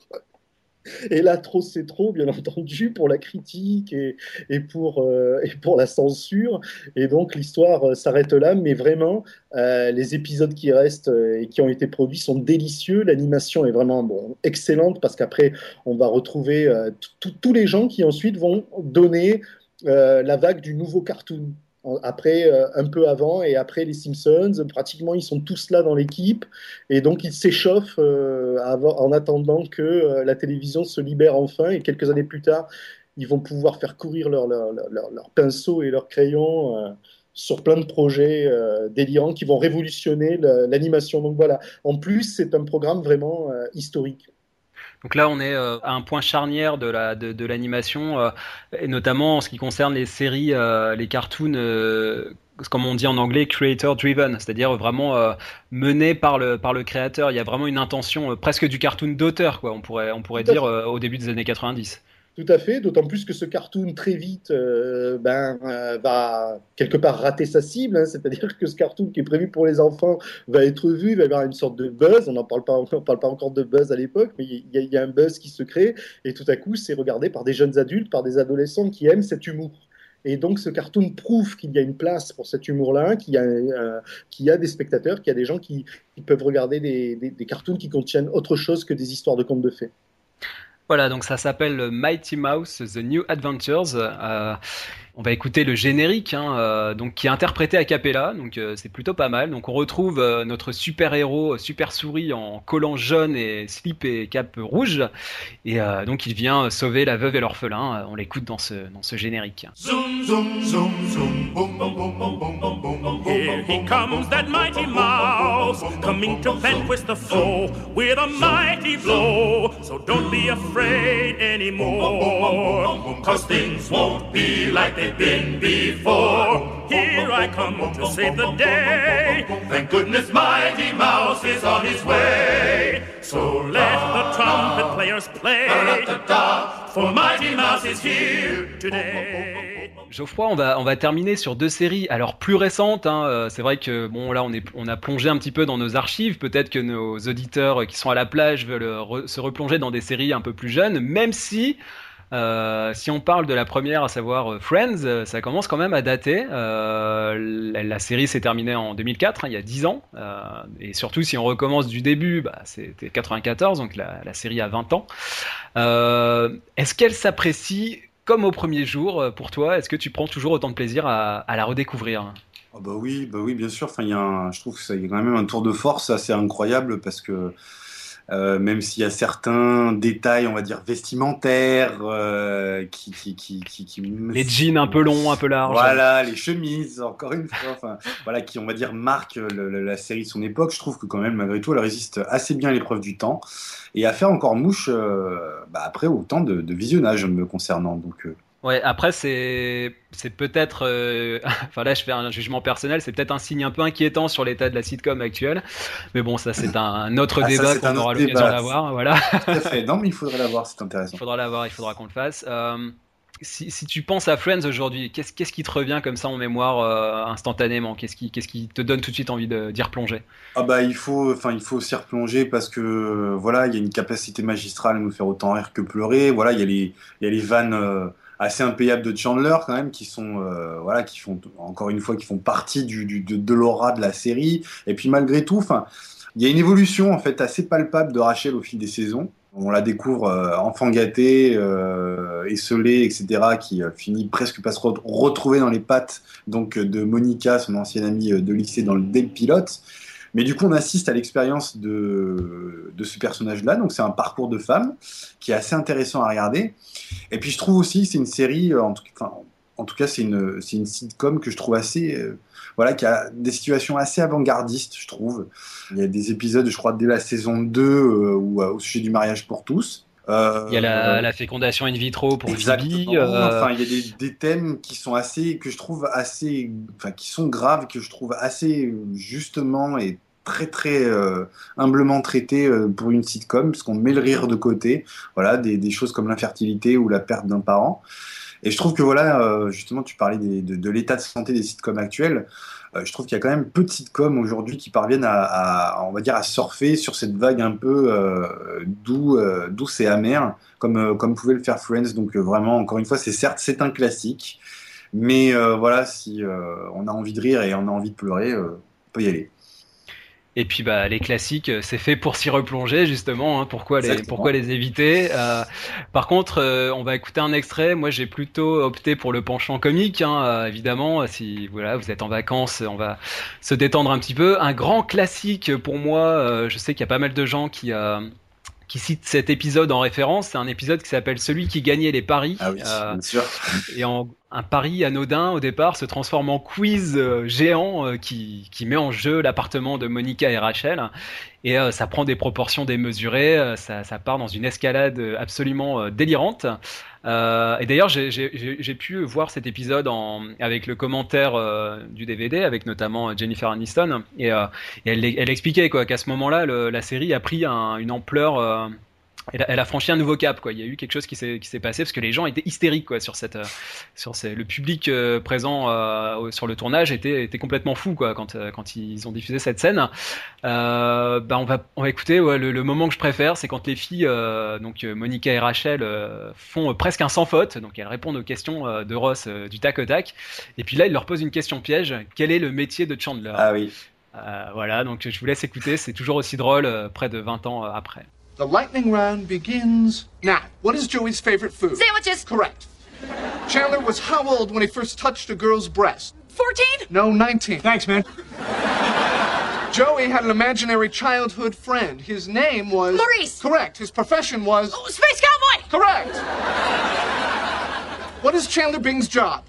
Et là, trop c'est trop, bien entendu, pour la critique et, et pour, euh, et pour la censure. Et donc l'histoire euh, s'arrête là, mais vraiment, euh, les épisodes qui restent et qui ont été produits sont délicieux. L'animation est vraiment bon, excellente parce qu'après, on va retrouver tous les gens qui ensuite vont donner la vague du nouveau cartoon après, euh, un peu avant et après les Simpsons, pratiquement ils sont tous là dans l'équipe et donc ils s'échauffent euh, en attendant que euh, la télévision se libère enfin et quelques années plus tard, ils vont pouvoir faire courir leurs leur, leur, pinceaux et leurs crayons sur plein de projets délirants qui vont révolutionner l'animation. Donc voilà, en plus c'est un programme vraiment historique. Donc là, on est euh, à un point charnière de la de, l'animation, euh, et notamment en ce qui concerne les séries, euh, les cartoons, comme on dit en anglais, creator driven, c'est-à-dire vraiment mené par le par le créateur. Il y a vraiment une intention presque du cartoon d'auteur, quoi. On pourrait on pourrait dire au début des années 90. Tout à fait, d'autant plus que ce cartoon très vite euh, ben, euh, va quelque part rater sa cible, hein. c'est-à-dire que ce cartoon qui est prévu pour les enfants va être vu, il va y avoir une sorte de buzz, on n'en parle pas, encore de buzz à l'époque, mais il y, a un buzz qui se crée, et tout à coup c'est regardé par des jeunes adultes, par des adolescents qui aiment cet humour. Et donc ce cartoon prouve qu'il y a une place pour cet humour-là, qu'il y, euh, a des spectateurs, qu'il y a des gens qui, peuvent regarder des, des, des cartoons qui contiennent autre chose que des histoires de contes de fées. Voilà, donc ça s'appelle Mighty Mouse The New Adventures. Euh, on va écouter le générique, donc qui est interprété à cappella, donc c'est plutôt pas mal. Donc on retrouve notre super héros, super souris en collant jaune et slip et cape rouge, et donc il vient sauver la veuve et l'orphelin. On l'écoute dans ce dans ce générique they've been before. Here I come to save the day. Thank goodness Mighty Mouse is on his way. So let the trumpet players play. For Mighty Mouse is here today. Geoffroy, on va, on va terminer sur deux séries, alors plus récentes. Hein, c'est vrai que bon là, on, est, on a plongé un petit peu dans nos archives. Peut-être que nos auditeurs qui sont à la plage veulent re, se replonger dans des séries un peu plus jeunes, même si euh, si on parle de la première, à savoir euh, Friends, euh, ça commence quand même à dater. La, série s'est terminée en 2004, hein, il y a 10 ans. Et surtout, si on recommence du début, bah, c'était 94, donc la, série a 20 ans. Est-ce qu'elle s'apprécie comme au premier jour pour toi? Est-ce que tu prends toujours autant de plaisir à, la redécouvrir? Oh oui, bah oui, bien sûr. Enfin, y a je trouve que y a quand même un tour de force assez incroyable parce que euh, même s'il y a certains détails, on va dire vestimentaires, euh, qui, qui, qui, qui, les jeans un peu longs, un peu larges. Voilà, les chemises, encore une fois, enfin, voilà, qui on va dire marquent le, le, la série de son époque. Je trouve que quand même, malgré tout, elle résiste assez bien à l'épreuve du temps et à faire encore mouche euh, bah, après autant de, de visionnage me concernant. Donc Ouais, après c'est c'est peut-être euh... enfin là je fais un jugement personnel, c'est peut-être un signe un peu inquiétant sur l'état de la sitcom actuelle. Mais bon, ça c'est un autre ah, débat qu'on aura l'occasion d'avoir, voilà. Tout à fait. Non, mais il faudrait l'avoir, c'est intéressant. Il faudra l'avoir, il faudra qu'on le fasse. Euh, si, si, tu penses à Friends aujourd'hui, qu'est-ce qu'est-ce qui te revient comme ça en mémoire euh, instantanément? Qu'est-ce qui qu'est-ce qui te donne tout de suite envie d'y replonger? Ah bah il faut enfin il faut s'y replonger parce que voilà, il y a une capacité magistrale à nous faire autant rire que pleurer. Voilà, il y a les il y a les vannes assez impayables de Chandler quand même qui sont euh, voilà qui font encore une fois qui font partie du, du de, de l'aura de la série. Et puis malgré tout enfin il y a une évolution en fait assez palpable de Rachel au fil des saisons. On la découvre euh, enfant gâté euh, etc qui euh, finit presque par se re retrouver dans les pattes donc de Monica son ancienne amie de lycée dans le dès pilote mais du coup, on assiste à l'expérience de, de ce personnage-là. Donc, c'est un parcours de femme qui est assez intéressant à regarder. Et puis, je trouve aussi c'est une série, en tout, enfin, en tout cas, c'est une, une sitcom que je trouve assez, euh, voilà, qui a des situations assez avant-gardistes, je trouve. Il y a des épisodes, je crois, dès la saison 2, euh, où, au sujet du mariage pour tous. Euh, il y a la, la, fécondation in vitro pour Exactement. Euh... Enfin, il y a des, des, thèmes qui sont assez, que je trouve assez, enfin, qui sont graves, que je trouve assez justement et très très euh, humblement traités euh, pour une sitcom, parce qu'on met le rire de côté. Voilà, des, des choses comme l'infertilité ou la perte d'un parent. Et je trouve que voilà, euh, justement, tu parlais de, l'état de santé des sitcoms actuels. Euh, je trouve qu'il y a quand même peu de sitcoms aujourd'hui qui parviennent à, on va dire, à surfer sur cette vague un peu euh, euh, douce et amère, comme, euh, comme pouvait le faire Friends. Donc vraiment, encore une fois, c'est certes c'est un classique, mais voilà, si on a envie de rire et on a envie de pleurer, on peut y aller. Et puis bah les classiques, c'est fait pour s'y replonger justement. Hein, pourquoi les pourquoi les éviter euh, Par contre, euh, on va écouter un extrait. Moi, j'ai plutôt opté pour le penchant comique. Hein, euh, évidemment, si voilà, vous êtes en vacances, on va se détendre un petit peu. Un grand classique pour moi. je sais qu'il y a pas mal de gens qui qui cite cet épisode en référence. C'est un épisode qui s'appelle Celui qui gagnait les paris. Ah oui, euh, bien sûr. Et en, un pari anodin au départ se transforme en quiz euh, géant euh, qui, qui, met en jeu l'appartement de Monica et Rachel. Et euh, ça prend des proportions démesurées, ça, ça, part dans une escalade absolument délirante. Et d'ailleurs, j'ai pu voir cet épisode en, avec le commentaire du DVD, avec notamment Jennifer Aniston, et, elle, elle, expliquait qu'à ce moment-là, la série a pris un, une ampleur elle, a franchi un nouveau cap quoi. Il y a eu quelque chose qui s'est qui s'est passé parce que les gens étaient hystériques quoi sur cette sur ces, le public présent sur le tournage était était complètement fou quoi quand quand ils ont diffusé cette scène. Euh, bah on va on va écouter ouais, le, le, moment que je préfère c'est quand les filles donc Monica et Rachel font presque un sans faute donc elles répondent aux questions de Ross du tac au tac et puis là il leur pose une question piège quel est le métier de Chandler? Ah oui. voilà donc je vous laisse écouter c'est toujours aussi drôle près de 20 ans après. The lightning round begins now. What is Joey's favorite food? Sandwiches. Correct. Chandler was how old when he first touched a girl's breast? 14? No, 19. Thanks, man. Joey had an imaginary childhood friend. His name was. Maurice. Correct. His profession was. Oh, Space Cowboy. Correct. what is Chandler Bing's job?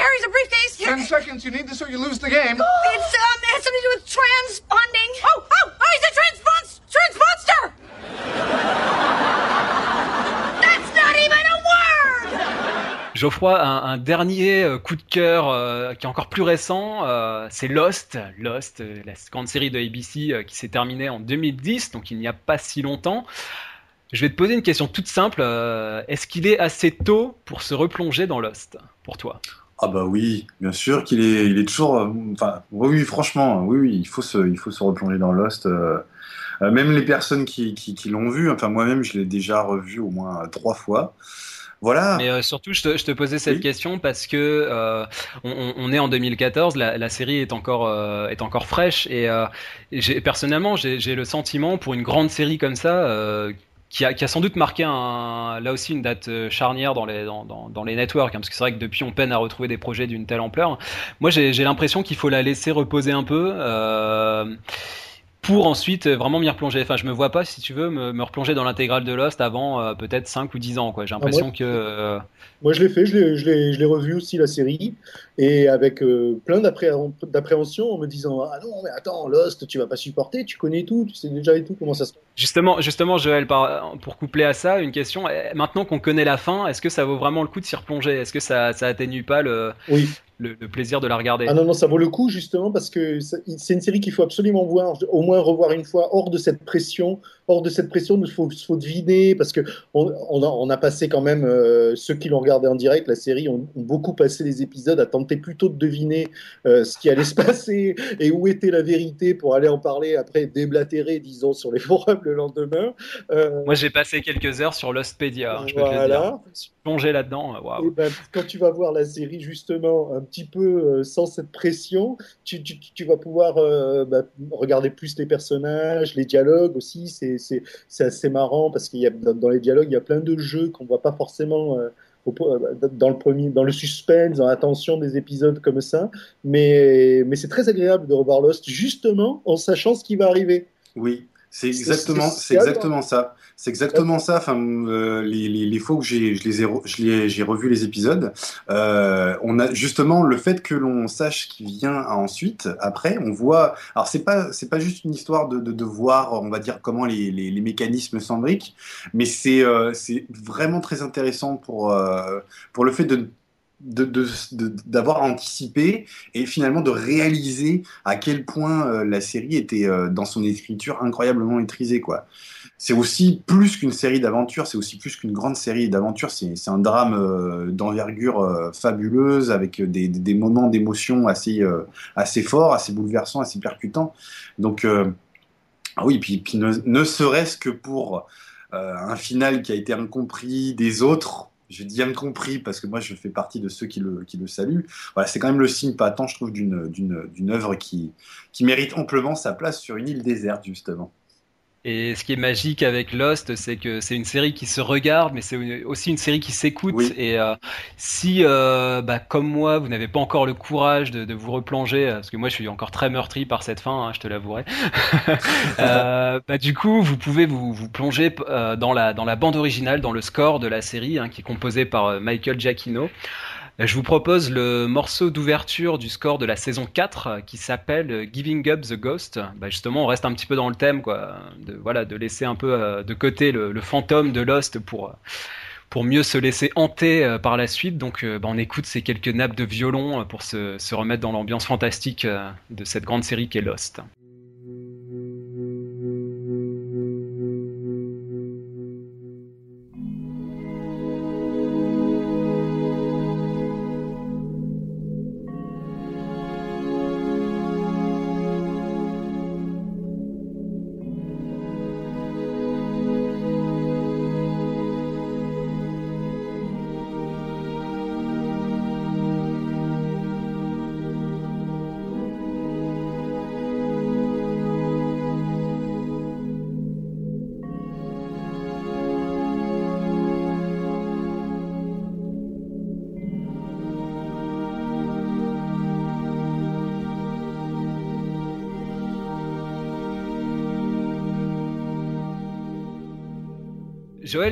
Carries a briefcase. Ten seconds. You need this or you lose the game. It's, um, it has something to do with transponding. Oh, oh, oh, he's a transpons- transponster! That's not even a word! Geoffroy, un, un dernier euh, coup de cœur euh, qui est encore plus récent, euh, c'est Lost. Lost, euh, la grande série de ABC euh, qui s'est terminée en 2010, donc il n'y a pas si longtemps. Je vais te poser une question toute simple. euh, Est-ce qu'il est assez tôt pour se replonger dans Lost, pour toi? Ah bah oui, bien sûr qu'il est, il est toujours. euh, Enfin, oui, oui, franchement, oui, oui, il faut se, il faut se replonger dans Lost. euh, euh, même les personnes qui, qui, qui l'ont vu, enfin moi-même, je l'ai déjà revu au moins trois fois. Voilà. Mais euh, surtout, je te, je te posais cette Oui. question parce que euh, on, est en 2014, la, la série est encore euh, est encore fraîche et, personnellement, j'ai le sentiment pour une grande série comme ça. Qui a, qui a sans doute marqué un, là aussi une date euh, charnière dans les, dans, dans, dans les networks, hein, parce que c'est vrai que depuis on peine à retrouver des projets d'une telle ampleur. Moi j'ai l'impression qu'il faut la laisser reposer un peu. Euh, pour ensuite euh, vraiment m'y replonger. Enfin, je me vois pas, si tu veux, me, me replonger dans l'intégrale de Lost avant euh, peut-être 5 ou 10 ans. J'ai l'impression moi- que euh, Moi, je l'ai fait, je l'ai- revu aussi, la série, et avec euh, plein d'appré- d'appréhension en me disant Ah non, mais attends, Lost, tu vas pas supporter, tu connais tout, tu sais déjà et tout, comment ça se passe. Justement, justement, Joël, pour coupler à ça, une question. Eh, Maintenant qu'on connaît la fin, est-ce que ça vaut vraiment le coup de s'y replonger? Est-ce que ça, ça atténue pas le, Oui. Le, le plaisir de la regarder Ah non, non, ça vaut le coup, justement, parce que c'est une série qu'il faut absolument voir, au moins revoir une fois, hors de cette pression, hors de cette pression, il faut, faut deviner, parce que on, on a, on a passé quand même, euh, ceux qui l'ont regardé en direct, la série, ont, ont beaucoup passé les épisodes à tenter plutôt de deviner euh, ce qui allait se passer et où était la vérité pour aller en parler après, déblatérer, disons, sur les forums le lendemain. Euh, Moi, j'ai passé quelques heures sur Lostpedia, hein, je peux te le dire. Plongé là-dedans, euh. Et ben, quand tu vas voir la série justement un petit peu euh, sans cette pression, tu, tu, tu vas pouvoir euh, bah, regarder plus les personnages, les dialogues aussi. C'est, c'est, c'est assez marrant parce qu'il y a dans, dans les dialogues il y a plein de jeux qu'on voit pas forcément euh, au- euh, dans le premier, dans le suspense, dans la tension des épisodes comme ça. Mais, mais c'est très agréable de revoir Lost justement en sachant ce qui va arriver. Oui, c'est exactement, c'est- exactement ça. C'est exactement ça. Enfin, euh, les, les, les fois où j'ai, je les ai, je les- j'ai revu les épisodes, euh, on a justement le fait que l'on sache qui vient ensuite. Après, on voit. Alors, c'est pas, c'est pas juste une histoire de, de, de voir, on va dire, comment les, les, les mécanismes s'embriquent, mais c'est, euh, c'est vraiment très intéressant pour, euh, pour le fait de- d'avoir anticipé et finalement de réaliser à quel point euh, la série était euh, dans son écriture incroyablement maîtrisée quoi. C'est aussi plus qu'une série d'aventures, c'est aussi plus qu'une grande série d'aventures, c'est un drame euh, d'envergure fabuleuse avec des, des- moments d'émotion assez, assez forts, assez bouleversants, assez percutants. Donc ah oui, puis, puis ne, ne serait-ce que pour un final qui a été incompris des autres, je dis incompris parce que moi je fais partie de ceux qui le, qui le saluent, voilà, c'est quand même le signe patent, je trouve, d'une œuvre qui, qui mérite amplement sa place sur une île déserte, justement. Et ce qui est magique avec Lost, c'est que c'est une série qui se regarde, mais c'est aussi une série qui s'écoute. Oui. Et euh, si, euh, bah, comme moi, vous n'avez pas encore le courage de, de vous replonger, euh, parce que moi je suis encore très meurtri par cette fin, hein, je te l'avouerai. euh, bah, du coup, vous pouvez vous, vous plonger euh, dans la dans la bande originale, dans le score de la série, hein, qui est composé par euh, Michael Giacchino. Je vous propose le morceau d'ouverture du score de la saison 4 euh, qui s'appelle Giving Up the Ghost. Bah justement, on reste un petit peu dans le thème, quoi, de, voilà, de laisser un peu euh, de côté le, fantôme de Lost pour, euh, pour mieux se laisser hanter par la suite. Donc bah, on écoute ces quelques nappes de violon pour se, se remettre dans l'ambiance fantastique de cette grande série qui est Lost.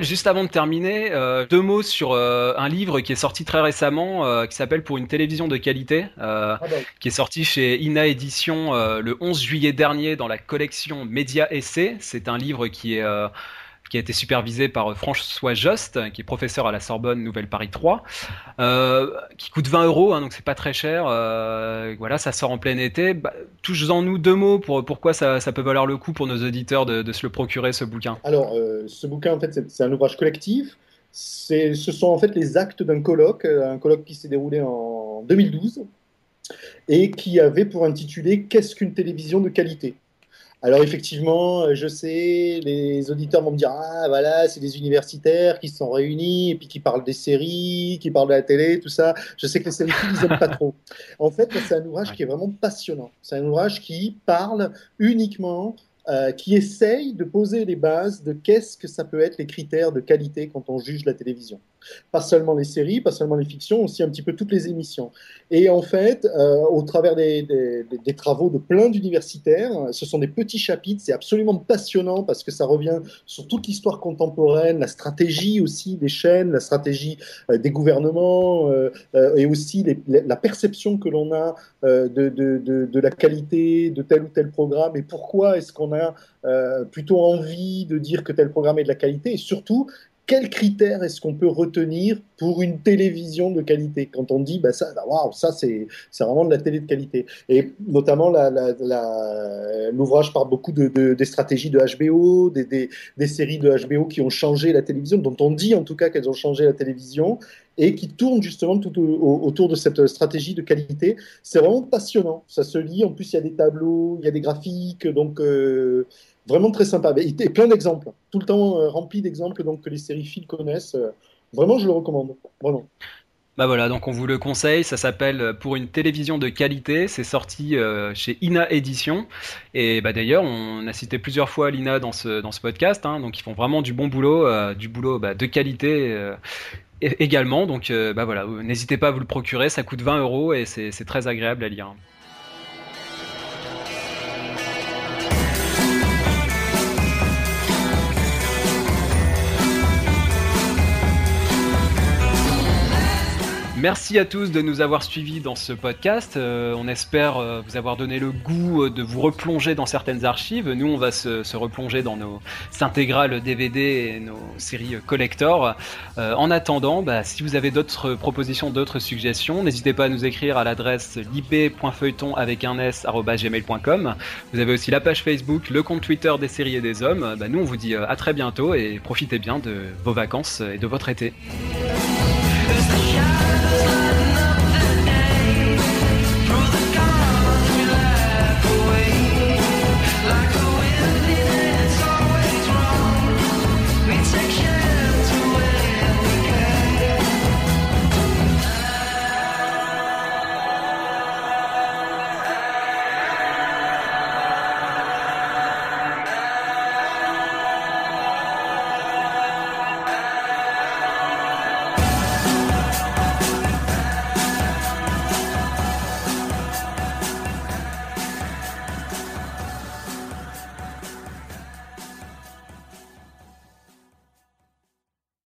Juste avant de terminer, euh, deux mots sur euh, un livre qui est sorti très récemment, euh, qui s'appelle Pour une télévision de qualité, ah bah qui est sorti chez Ina Édition le 11 juillet dernier dans la collection Média Essai. C'est un livre qui est qui a été supervisé par François Jost, qui est professeur à la Sorbonne Nouvelle Paris 3, euh, qui coûte 20 euros, hein, donc c'est pas très cher. Euh, voilà, ça sort en plein été. Bah, Touche-en nous deux mots pour pourquoi ça, peut valoir le coup pour nos auditeurs de, se le procurer ce bouquin. Alors, euh, ce bouquin en fait c'est un ouvrage collectif. Ce sont en fait les actes d'un colloque, euh, un colloque qui s'est déroulé en 2012 et qui avait pour intitulé Qu'est-ce qu'une télévision de qualité? Alors effectivement, euh, je sais, les auditeurs vont me dire ah voilà, c'est des universitaires qui se sont réunis et puis qui parlent des séries, qui parlent de la télé, tout ça. Je sais que les séries ils n'aiment pas trop. En fait, c'est un ouvrage qui est vraiment passionnant. C'est un ouvrage qui parle uniquement euh, qui essaye de poser les bases de qu'est-ce que ça peut être les critères de qualité quand on juge la télévision. Pas seulement les séries, pas seulement les fictions, aussi un petit peu toutes les émissions. Et en fait, euh, au travers des, travaux de plein d'universitaires, ce sont des petits chapitres, c'est absolument passionnant parce que ça revient sur toute l'histoire contemporaine, la stratégie aussi des chaînes, la stratégie euh, des gouvernements et aussi la perception que l'on a de, la qualité de tel ou tel programme et pourquoi est-ce qu'on a euh, plutôt envie de dire que tel programme est de la qualité et surtout quels critères est-ce qu'on peut retenir pour une télévision de qualité? Quand on dit, bah ça, bah, waouh, ça c'est vraiment de la télé de qualité. Et notamment, l'ouvrage parle beaucoup de, des stratégies de HBO, des, des, des, séries de HBO qui ont changé la télévision, dont on dit en tout cas qu'elles ont changé la télévision, et qui tournent justement tout autour de cette stratégie de qualité. C'est vraiment passionnant. Ça se lit. En plus, il y a des tableaux, il y a des graphiques, donc euh, vraiment très sympa. Et, plein d'exemples, tout le temps euh, rempli d'exemples donc que les séries fil connaissent. Euh, vraiment, je le recommande. Vraiment. Bah voilà, donc on vous le conseille, ça s'appelle Pour une télévision de qualité, c'est sorti chez Ina Édition. Et bah d'ailleurs, on a cité plusieurs fois l'Ina dans ce, dans ce podcast, hein, donc ils font vraiment du bon boulot, du boulot bah, de qualité également. Donc euh, bah voilà, n'hésitez pas à vous le procurer, ça coûte 20 euros et c'est très agréable à lire. Merci à tous de nous avoir suivis dans ce podcast. Euh, on espère euh, vous avoir donné le goût euh, de vous replonger dans certaines archives. Nous, on va se, replonger dans nos intégrales DVD et nos séries collector. en attendant, bah, si vous avez d'autres propositions, d'autres suggestions, n'hésitez pas à nous écrire à l'adresse lib.feuilleton avec un s. Vous avez aussi la page Facebook, le compte Twitter des séries et des hommes. Bah, nous, on vous dit à très bientôt et profitez bien de vos vacances et de votre été.